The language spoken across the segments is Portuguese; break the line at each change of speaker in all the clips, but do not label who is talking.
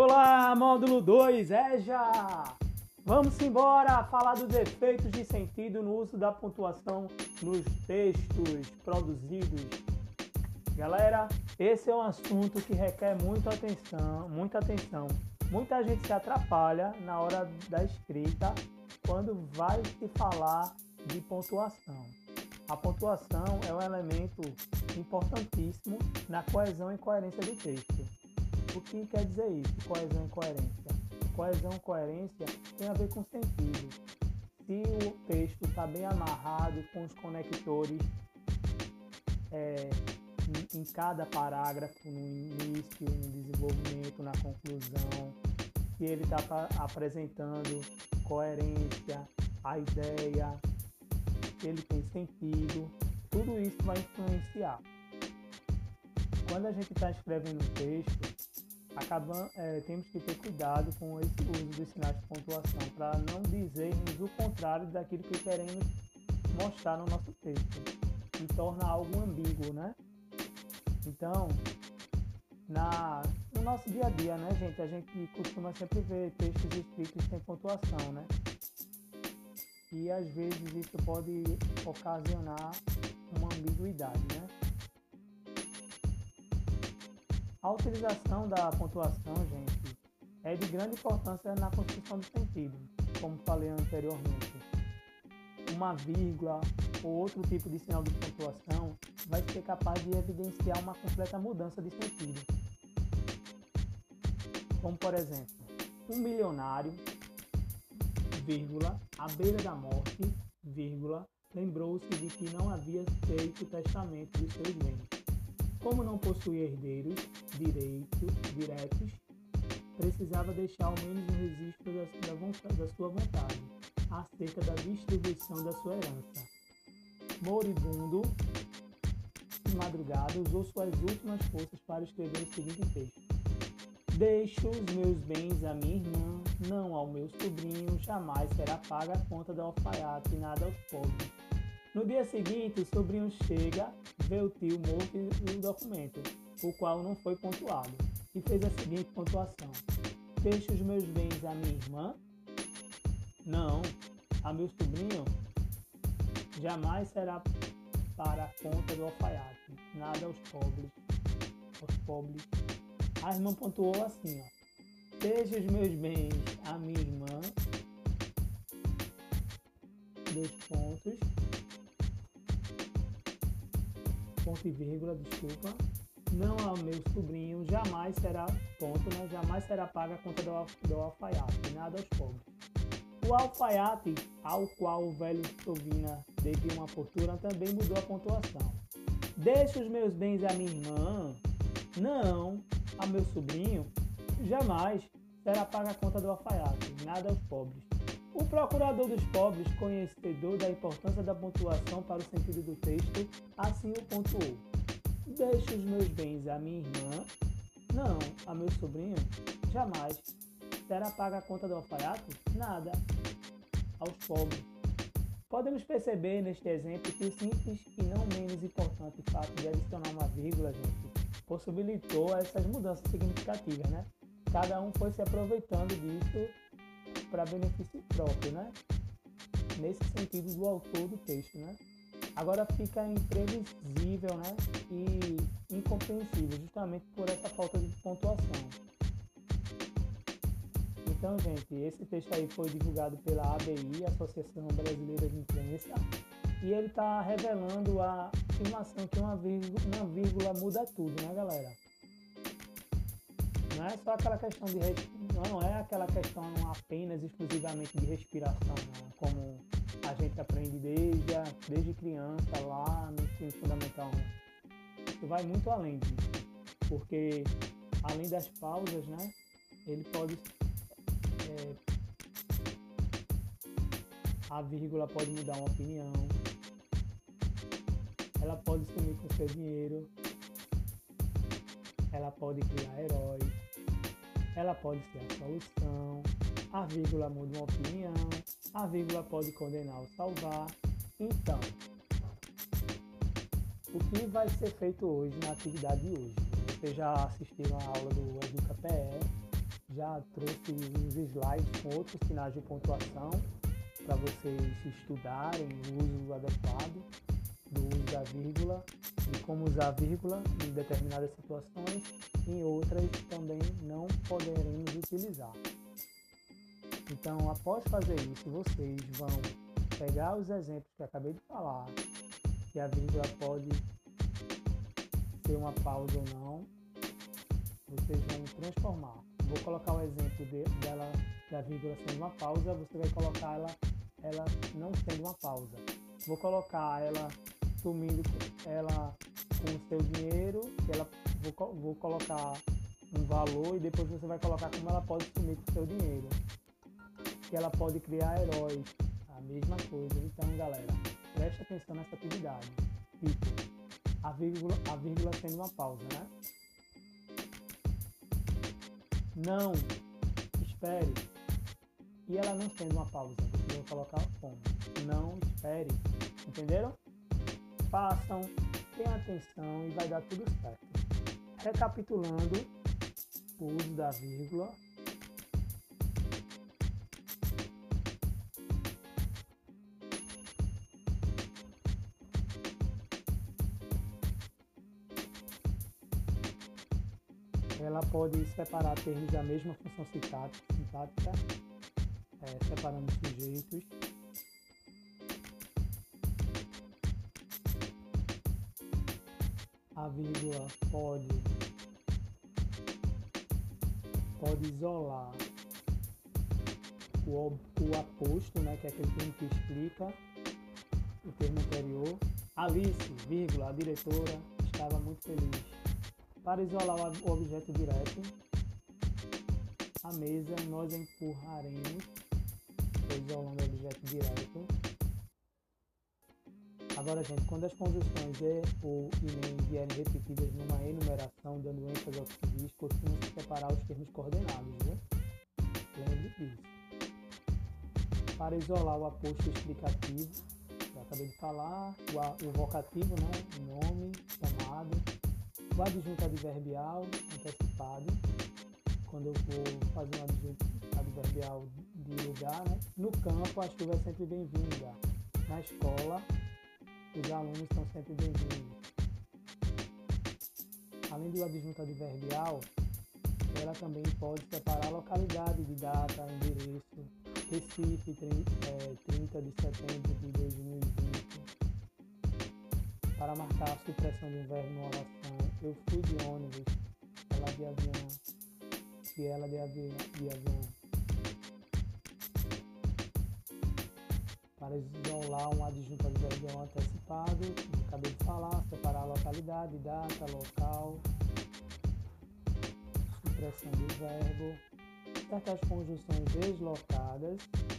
Olá, módulo 2, é já! Vamos embora falar dos efeitos de sentido no uso da pontuação nos textos produzidos. Galera, esse é um assunto que requer muita atenção, muita atenção. Muita gente se atrapalha na hora da escrita quando vai se falar de pontuação. A pontuação é um elemento importantíssimo na coesão e coerência do texto. O que quer dizer isso, coesão e coerência? Coesão e coerência tem a ver com sentido. Se o texto está bem amarrado com os conectores é, em, cada parágrafo, no início, no desenvolvimento, na conclusão, se ele está apresentando coerência, a ideia, ele tem sentido, tudo isso vai influenciar. Quando a gente está escrevendo um texto, acabam, é, temos que ter cuidado com esse uso dos sinais de pontuação para não dizermos o contrário daquilo que queremos mostrar no nosso texto e torna algo ambíguo, né? Então, na, no nosso dia a dia, né, gente, a gente costuma sempre ver textos escritos sem pontuação, né? E às vezes isso pode ocasionar uma ambiguidade, né? A utilização da pontuação, gente, é de grande importância na construção do sentido, como falei anteriormente. Uma vírgula ou outro tipo de sinal de pontuação vai ser capaz de evidenciar uma completa mudança de sentido. Como por exemplo, um milionário, vírgula, à beira da morte, vírgula, lembrou-se de que não havia feito testamento de seus bens como não possuía herdeiros direitos, diretos, precisava deixar ao menos um registro da, da, vontade, da sua vontade acerca da distribuição da sua herança. Moribundo, madrugada, usou suas últimas forças para escrever o seguinte texto: Deixo os meus bens à minha irmã, não ao meu sobrinho, jamais será paga a conta do alfaiate e nada aos pobres. No dia seguinte, o sobrinho chega, vê o tio morto e o documento, o qual não foi pontuado, e fez a seguinte pontuação: Deixo os meus bens à minha irmã? Não, a meu sobrinho? Jamais será para a conta do alfaiate, nada aos pobres. Aos pobres. A irmã pontuou assim, ó. Deixe os meus bens à minha irmã. Dois pontos ponto e vírgula, desculpa, não ao meu sobrinho, jamais será, ponto, né? Jamais será paga a conta do, do alfaiate, nada aos pobres. O alfaiate, ao qual o velho Sovina devia uma fortuna, também mudou a pontuação. Deixe os meus bens à minha irmã, não, a meu sobrinho, jamais será paga a conta do alfaiate, nada aos pobres. O procurador dos pobres, conhecedor da importância da pontuação para o sentido do texto, assim o pontuou. Deixe os meus bens à minha irmã, não, a meu sobrinho, jamais. Será paga a conta do alfaiate? Nada. Aos pobres. Podemos perceber neste exemplo que o simples e não menos importante fato de adicionar uma vírgula, gente, possibilitou essas mudanças significativas, né? Cada um foi se aproveitando disso para benefício próprio, né? Nesse sentido do autor do texto, né? Agora fica imprevisível, né? E incompreensível, justamente por essa falta de pontuação. Então, gente, esse texto aí foi divulgado pela ABI, Associação Brasileira de Imprensa, e ele está revelando a afirmação que uma vírgula, uma vírgula muda tudo, né, galera? Não é só aquela questão de não é aquela questão apenas exclusivamente de respiração, não. como a gente aprende desde, a, desde criança lá no ensino fundamental. Isso vai muito além disso, porque além das pausas, né, ele pode é, a vírgula pode mudar uma opinião, ela pode sumir com seu dinheiro, ela pode criar heróis, ela pode ser a solução, a vírgula muda uma opinião, a vírgula pode condenar ou salvar. Então, o que vai ser feito hoje na atividade de hoje? Você já assistiu a aula do EducaPE, já trouxe uns slides com outros sinais de pontuação para vocês estudarem o uso adequado do uso da vírgula e como usar a vírgula em determinadas situações, em outras também não poderemos utilizar. Então, após fazer isso, vocês vão pegar os exemplos que acabei de falar, que a vírgula pode ser uma pausa ou não, vocês vão transformar. Vou colocar o exemplo de, dela da vírgula sendo uma pausa, você vai colocar ela, ela não sendo uma pausa. Vou colocar ela sumindo ela com o seu dinheiro, que ela vou, vou colocar um valor e depois você vai colocar como ela pode sumir com o seu dinheiro. Que ela pode criar heróis, a mesma coisa. Então, galera, preste atenção nessa atividade. Tipo, a vírgula, a vírgula sendo uma pausa, né? Não, espere. E ela não sendo uma pausa, você vai colocar como? Não espere. Entenderam? Façam, tenham atenção e vai dar tudo certo. Recapitulando o uso da vírgula, ela pode separar termos da mesma função sintática, é, separando sujeitos. A vírgula pode, pode isolar o, o aposto, né, que é aquele termo que explica o termo anterior. Alice, vírgula, a diretora, estava muito feliz. Para isolar o objeto direto, a mesa nós empurraremos, isolando o objeto direto. Agora, gente, quando as conjunções e ou e nem vierem repetidas numa enumeração, dando ênfase ao que se separar os termos coordenados, viu? Lembre disso. Para isolar o aposto explicativo, já acabei de falar, o, o vocativo, né? nome, chamado, o adjunto adverbial antecipado, quando eu vou fazer um adjunto adverbial de lugar, né? No campo, a chuva é sempre bem-vinda. Na escola, os alunos são sempre bem-vindos. Além do adjunto adverbial, ela também pode separar localidade de data, endereço, Recife, 30 de setembro de 2020. Para marcar a supressão um verbo oração, eu fui de ônibus, ela de avião, e ela de, avi de avião. Para isolar um adjunto adverbial antecipado, acabei de falar, separar a localidade, data, local, supressão do verbo, certas conjunções deslocadas,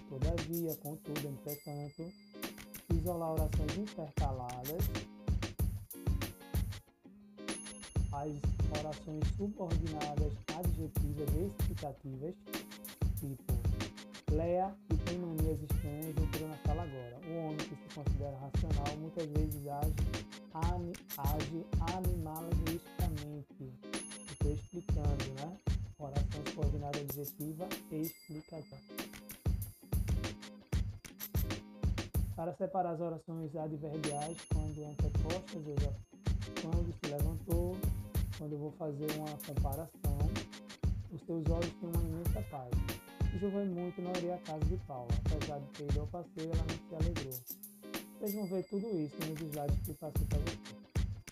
todavia, contudo, entretanto, isolar orações intercaladas, as orações subordinadas adjetivas explicativas, tipo Leia e tem manias estranhas entrou na sala agora. O homem que se considera racional muitas vezes age, ani, age animalisticamente. Estou explicando, né? Oração subordinada adjetiva e explicativa. Para separar as orações adverbiais quando antepostas, quando se levantou, quando eu vou fazer uma comparação, os teus olhos têm uma imensa paz. Choveu muito, não iria à casa de Paula. Apesar de ter ido ao passeio, ela não se alegrou. Vocês vão ver tudo isso nos slides que passei para vocês.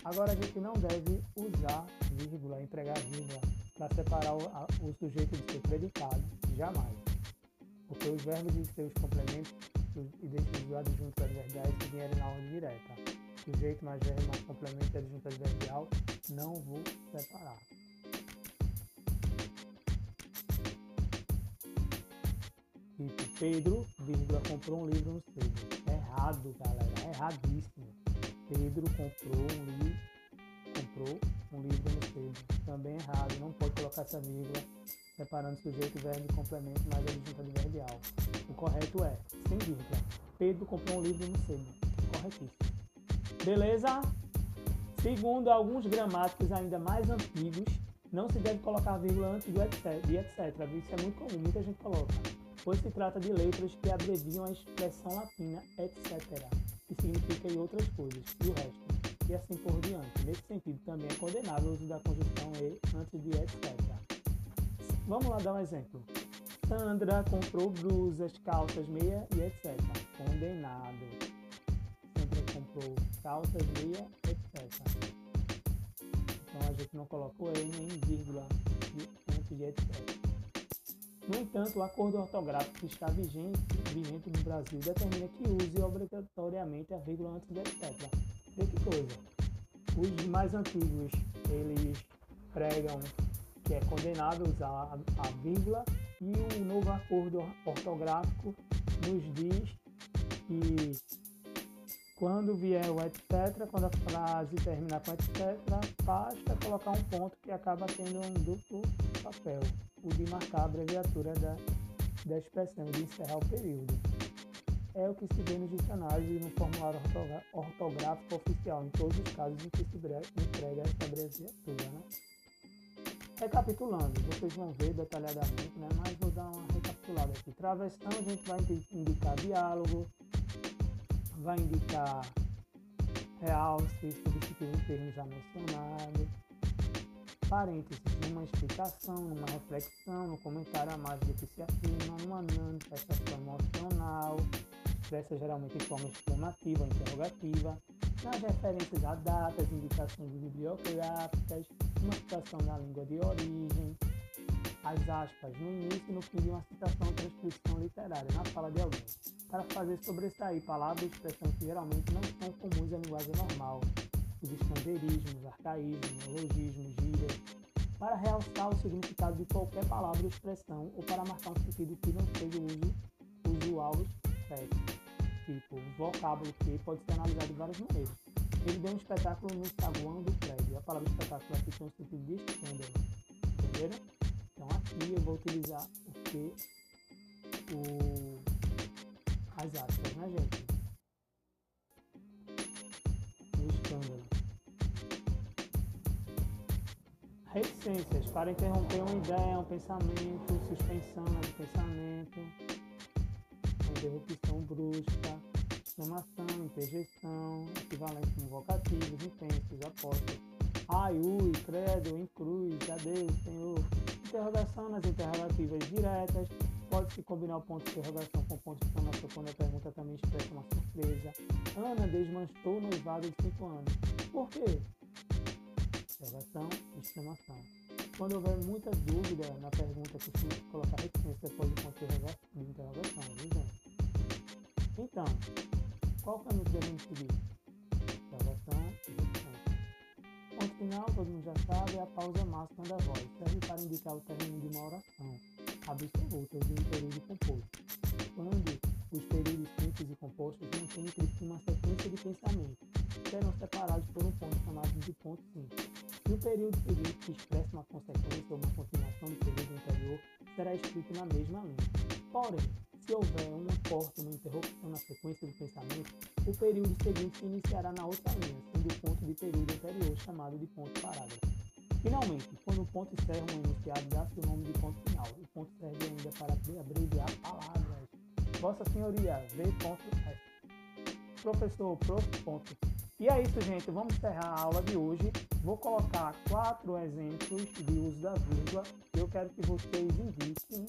Agora a gente não deve usar vírgula, empregar vírgula, para separar o, a, o, sujeito de seu predicado. Jamais. Porque os verbos e seus complementos e desses adjuntos adverbiais que vierem na ordem direta sujeito mais verbo mais complemento e adjunto adverbial, não vou separar. Pedro, vírgula, comprou um livro no sebo. Errado, galera, erradíssimo. Pedro comprou um livro, comprou um livro no sebo. Também errado, não pode colocar essa vírgula separando sujeito, verbo e complemento mais adjunto adverbial. O correto é, sem vírgula, Pedro comprou um livro no sebo. Corretíssimo. Beleza? Segundo alguns gramáticos ainda mais antigos, Não se deve colocar vírgula antes do etc, de etc. Isso é muito comum, muita gente coloca. Pois se trata de letras que abreviam a expressão latina etc., que significa e outras coisas, e o resto, e assim por diante. Nesse sentido, também é condenável o uso da conjunção e antes de etc. Vamos lá dar um exemplo. Sandra comprou blusas, calças, meia e etc. Condenado. Sandra comprou calças, meia, etc. Então a gente não colocou E nem vírgula antes de etc. No entanto, o acordo ortográfico que está vigente, vigente no Brasil determina que use obrigatoriamente a vírgula antes de etc. Vê que coisa. Os mais antigos, eles pregam que é condenado usar a vírgula e o novo acordo ortográfico nos diz que quando vier o etc, quando a frase terminar com etc, basta colocar um ponto que acaba tendo um duplo papel, o de marcar a abreviatura da, da expressão, de encerrar o período. É o que se vê nos dicionários e no formulário ortográfico oficial, em todos os casos em que se entrega essa abreviatura. Né? Recapitulando, vocês vão ver detalhadamente, né? mas vou dar uma recapitulada aqui. Travessão, a gente vai indicar diálogo, vai indicar realce, substituir um termo já mencionado, parênteses, numa explicação, numa reflexão, no comentário a mais do que se afirma, numa manifestação emocional, expressa geralmente em forma exclamativa ou interrogativa, nas referências a datas, indicações bibliográficas, uma citação na língua de origem, as aspas no início e no fim de uma citação ou transcrição literária na fala de alguém, para fazer sobressair palavras e expressões que geralmente não são comuns à linguagem normal, os estrangeirismos, arcaísmos, neologismos, gírias, para realçar o significado de qualquer palavra ou expressão ou para marcar um sentido que não seja o uso usual expresso tipo vocábulo que pode ser analisado de várias maneiras. Ele deu um espetáculo no saguão do prédio. A palavra espetáculo aqui tem um sentido de escândalo. Entenderam? Então aqui eu vou utilizar o que? O... As aspas, né, gente? Reticências para interromper uma ideia, um pensamento, suspensão de pensamento interrupção brusca, exclamação, interjeição, equivalente como vocativos, intensos, apostas. Ai, ui, credo, em cruz, adeus, Senhor. Interrogação nas interrogativas diretas. Pode-se combinar o ponto de interrogação com o ponto de exclamação quando a pergunta também expressa uma surpresa. Ana desmanchou noivado de 5 anos. Por quê? Interrogação, exclamação. Quando houver muita dúvida na pergunta, costume colocar reticência depois do ponto de interrogação, viu? Então, qual caminho que devemos seguir? Gravação e repetição. Ponto final, todo mundo já sabe, é a pausa máxima da voz. Serve para indicar o término de uma oração absoluta de um período composto. Quando os períodos simples e compostos mantêm entre si uma sequência de pensamentos, serão separados por um ponto chamado de ponto simples. E o período seguinte, que expressa uma consequência ou uma continuação do período anterior, será escrito na mesma linha. Porém, se houver uma corte, uma interrupção na sequência do pensamento, o período seguinte se iniciará na outra linha, sendo o ponto de período anterior chamado de ponto parágrafo. Finalmente, quando o ponto encerra um enunciado, dá-se o nome de ponto final. O ponto serve ainda para abreviar palavras. Vossa Senhoria, V.S. Professor, prof. Ponto. E é isso, gente. Vamos encerrar a aula de hoje. Vou colocar quatro exemplos de uso da vírgula. Eu quero que vocês indiquem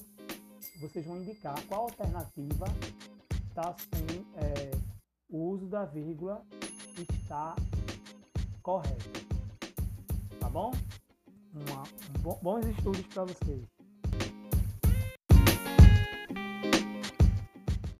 vocês vão indicar qual alternativa está sem é, o uso da vírgula está correto. Tá bom? Uma, bons estudos para vocês.